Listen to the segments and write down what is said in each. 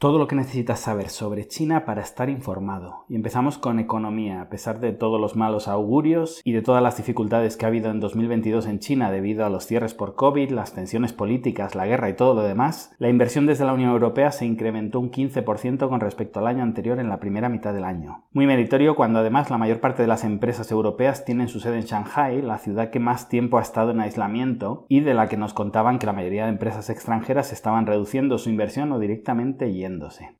Todo lo que necesitas saber sobre China para estar informado. Y empezamos con economía. A pesar de todos los malos augurios y de todas las dificultades que ha habido en 2022 en China debido a los cierres por COVID, las tensiones políticas, la guerra y todo lo demás, la inversión desde la Unión Europea se incrementó un 15% con respecto al año anterior en la primera mitad del año. Muy meritorio cuando además la mayor parte de las empresas europeas tienen su sede en Shanghai, la ciudad que más tiempo ha estado en aislamiento y de la que nos contaban que la mayoría de empresas extranjeras estaban reduciendo su inversión o directamente yendo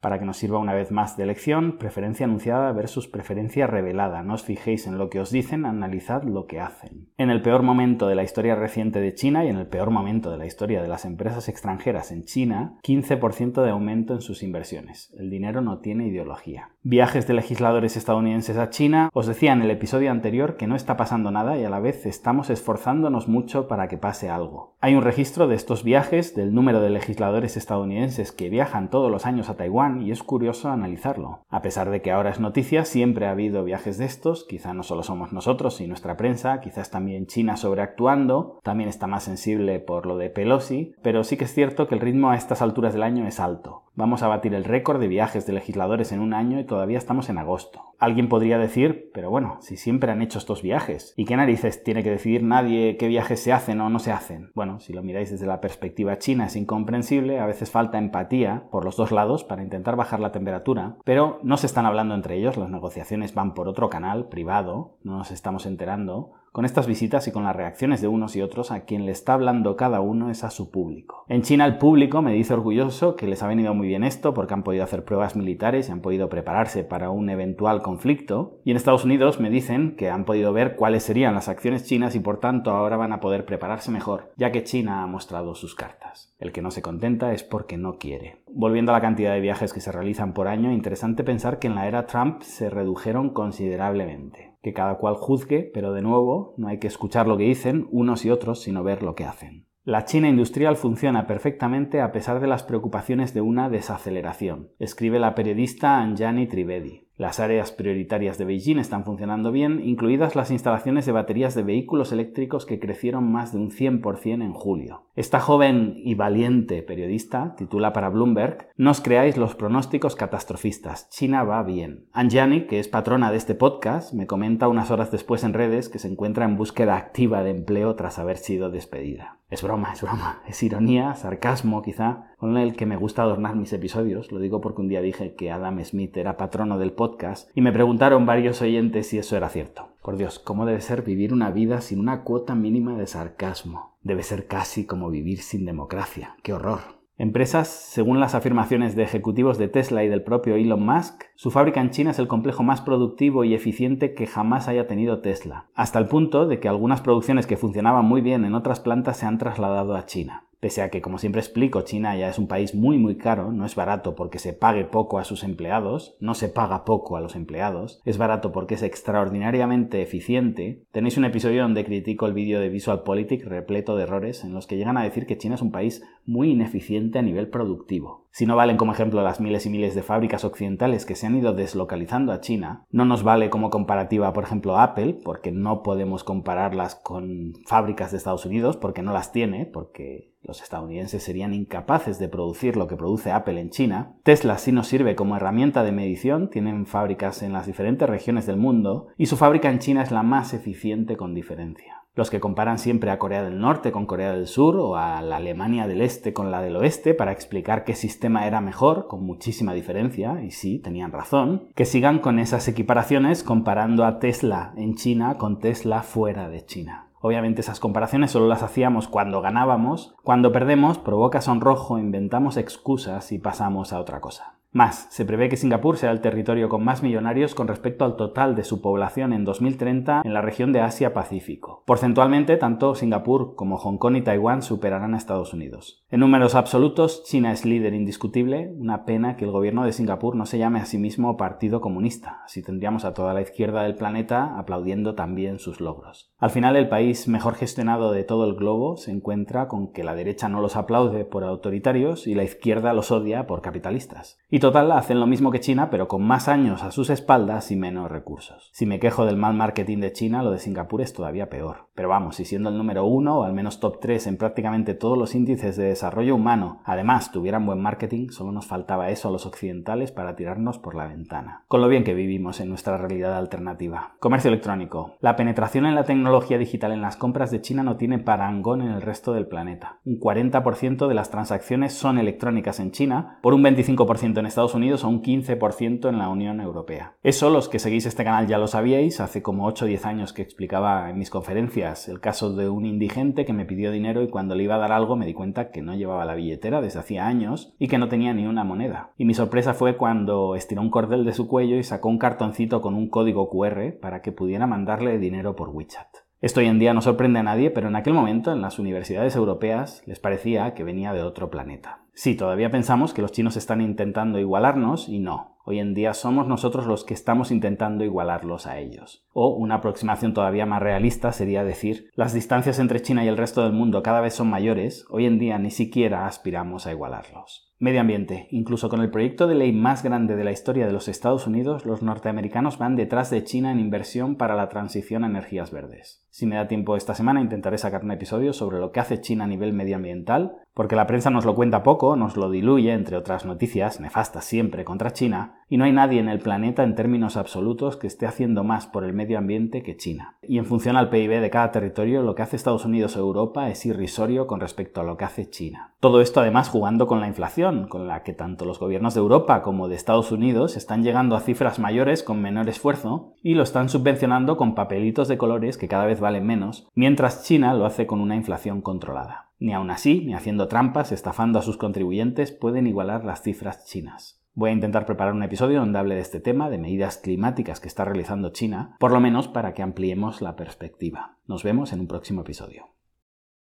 para que nos sirva una vez más de lección, preferencia anunciada versus preferencia revelada. No os fijéis en lo que os dicen, analizad lo que hacen. En el peor momento de la historia reciente de China y en el peor momento de la historia de las empresas extranjeras en China, 15% de aumento en sus inversiones. El dinero no tiene ideología. Viajes de legisladores estadounidenses a China. Os decía en el episodio anterior que no está pasando nada y a la vez estamos esforzándonos mucho para que pase algo. Hay un registro de estos viajes, del número de legisladores estadounidenses que viajan todos los años a Taiwán y es curioso analizarlo. A pesar de que ahora es noticia, siempre ha habido viajes de estos, quizá no solo somos nosotros y nuestra prensa, quizás también China sobreactuando, también está más sensible por lo de Pelosi, pero sí que es cierto que el ritmo a estas alturas del año es alto. Vamos a batir el récord de viajes de legisladores en un año y todavía estamos en agosto. Alguien podría decir, pero bueno, si siempre han hecho estos viajes, ¿y qué narices tiene que decidir nadie qué viajes se hacen o no se hacen? Bueno, si lo miráis desde la perspectiva china es incomprensible, a veces falta empatía por los dos lados para intentar bajar la temperatura, pero no se están hablando entre ellos, las negociaciones van por otro canal privado, no nos estamos enterando, con estas visitas y con las reacciones de unos y otros, a quien le está hablando cada uno es a su público. En China el público me dice orgulloso que les ha venido muy bien esto porque han podido hacer pruebas militares y han podido prepararse para un eventual conflicto. Y en Estados Unidos me dicen que han podido ver cuáles serían las acciones chinas y por tanto ahora van a poder prepararse mejor, ya que China ha mostrado sus cartas. El que no se contenta es porque no quiere. Volviendo a la cantidad de viajes que se realizan por año, interesante pensar que en la era Trump se redujeron considerablemente que cada cual juzgue, pero de nuevo no hay que escuchar lo que dicen unos y otros, sino ver lo que hacen. La China industrial funciona perfectamente a pesar de las preocupaciones de una desaceleración, escribe la periodista Anjani Trivedi. Las áreas prioritarias de Beijing están funcionando bien, incluidas las instalaciones de baterías de vehículos eléctricos que crecieron más de un 100% en julio. Esta joven y valiente periodista titula para Bloomberg No os creáis los pronósticos catastrofistas, China va bien. Anjani, que es patrona de este podcast, me comenta unas horas después en redes que se encuentra en búsqueda activa de empleo tras haber sido despedida. Es broma, es broma, es ironía, sarcasmo quizá, con el que me gusta adornar mis episodios. Lo digo porque un día dije que Adam Smith era patrono del podcast y me preguntaron varios oyentes si eso era cierto. Por Dios, ¿cómo debe ser vivir una vida sin una cuota mínima de sarcasmo? Debe ser casi como vivir sin democracia. ¡Qué horror! Empresas, según las afirmaciones de ejecutivos de Tesla y del propio Elon Musk, su fábrica en China es el complejo más productivo y eficiente que jamás haya tenido Tesla, hasta el punto de que algunas producciones que funcionaban muy bien en otras plantas se han trasladado a China. Pese a que, como siempre explico, China ya es un país muy muy caro, no es barato porque se pague poco a sus empleados, no se paga poco a los empleados, es barato porque es extraordinariamente eficiente. Tenéis un episodio donde critico el vídeo de Visual Politic repleto de errores en los que llegan a decir que China es un país muy ineficiente a nivel productivo. Si no valen como ejemplo las miles y miles de fábricas occidentales que se han ido deslocalizando a China, no nos vale como comparativa, por ejemplo, Apple, porque no podemos compararlas con fábricas de Estados Unidos, porque no las tiene, porque los estadounidenses serían incapaces de producir lo que produce Apple en China. Tesla sí nos sirve como herramienta de medición, tienen fábricas en las diferentes regiones del mundo y su fábrica en China es la más eficiente con diferencia los que comparan siempre a Corea del Norte con Corea del Sur o a la Alemania del Este con la del Oeste para explicar qué sistema era mejor, con muchísima diferencia, y sí, tenían razón, que sigan con esas equiparaciones comparando a Tesla en China con Tesla fuera de China. Obviamente esas comparaciones solo las hacíamos cuando ganábamos, cuando perdemos provoca sonrojo, inventamos excusas y pasamos a otra cosa. Más, se prevé que Singapur sea el territorio con más millonarios con respecto al total de su población en 2030 en la región de Asia-Pacífico. Porcentualmente, tanto Singapur como Hong Kong y Taiwán superarán a Estados Unidos. En números absolutos, China es líder indiscutible, una pena que el gobierno de Singapur no se llame a sí mismo Partido Comunista, así tendríamos a toda la izquierda del planeta aplaudiendo también sus logros. Al final, el país mejor gestionado de todo el globo se encuentra con que la derecha no los aplaude por autoritarios y la izquierda los odia por capitalistas. Total, hacen lo mismo que China, pero con más años a sus espaldas y menos recursos. Si me quejo del mal marketing de China, lo de Singapur es todavía peor. Pero vamos, si siendo el número uno o al menos top 3 en prácticamente todos los índices de desarrollo humano, además tuvieran buen marketing, solo nos faltaba eso a los occidentales para tirarnos por la ventana. Con lo bien que vivimos en nuestra realidad alternativa. Comercio electrónico. La penetración en la tecnología digital en las compras de China no tiene parangón en el resto del planeta. Un 40% de las transacciones son electrónicas en China, por un 25% en Estados Unidos o un 15% en la Unión Europea. Eso los que seguís este canal ya lo sabíais, hace como 8 o 10 años que explicaba en mis conferencias el caso de un indigente que me pidió dinero y cuando le iba a dar algo me di cuenta que no llevaba la billetera desde hacía años y que no tenía ni una moneda. Y mi sorpresa fue cuando estiró un cordel de su cuello y sacó un cartoncito con un código QR para que pudiera mandarle dinero por WeChat. Esto hoy en día no sorprende a nadie, pero en aquel momento en las universidades europeas les parecía que venía de otro planeta. Sí, todavía pensamos que los chinos están intentando igualarnos y no. Hoy en día somos nosotros los que estamos intentando igualarlos a ellos. O una aproximación todavía más realista sería decir, las distancias entre China y el resto del mundo cada vez son mayores, hoy en día ni siquiera aspiramos a igualarlos. Medio ambiente. Incluso con el proyecto de ley más grande de la historia de los Estados Unidos, los norteamericanos van detrás de China en inversión para la transición a energías verdes. Si me da tiempo esta semana intentaré sacar un episodio sobre lo que hace China a nivel medioambiental, porque la prensa nos lo cuenta poco, nos lo diluye, entre otras noticias, nefastas siempre contra China, y no hay nadie en el planeta en términos absolutos que esté haciendo más por el medio ambiente que China. Y en función al PIB de cada territorio, lo que hace Estados Unidos o Europa es irrisorio con respecto a lo que hace China. Todo esto además jugando con la inflación, con la que tanto los gobiernos de Europa como de Estados Unidos están llegando a cifras mayores con menor esfuerzo y lo están subvencionando con papelitos de colores que cada vez valen menos, mientras China lo hace con una inflación controlada. Ni aun así, ni haciendo trampas, estafando a sus contribuyentes, pueden igualar las cifras chinas. Voy a intentar preparar un episodio donde hable de este tema, de medidas climáticas que está realizando China, por lo menos para que ampliemos la perspectiva. Nos vemos en un próximo episodio.